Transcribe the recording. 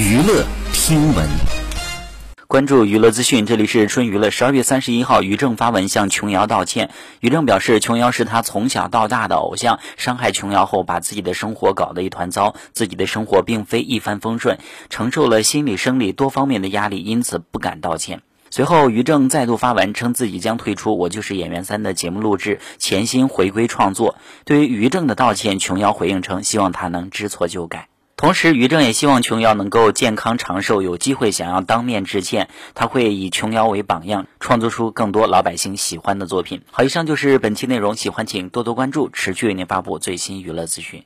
娱乐听闻，关注娱乐资讯，这里是春娱乐。十二月三十一号，于正发文向琼瑶道歉。于正表示，琼瑶是他从小到大的偶像，伤害琼瑶后，把自己的生活搞得一团糟，自己的生活并非一帆风顺，承受了心理、生理多方面的压力，因此不敢道歉。随后，于正再度发文称自己将退出《我就是演员三》的节目录制，潜心回归创作。对于于正的道歉，琼瑶回应称，希望他能知错就改。同时，于正也希望琼瑶能够健康长寿，有机会想要当面致歉，他会以琼瑶为榜样，创作出更多老百姓喜欢的作品。好，以上就是本期内容，喜欢请多多关注，持续为您发布最新娱乐资讯。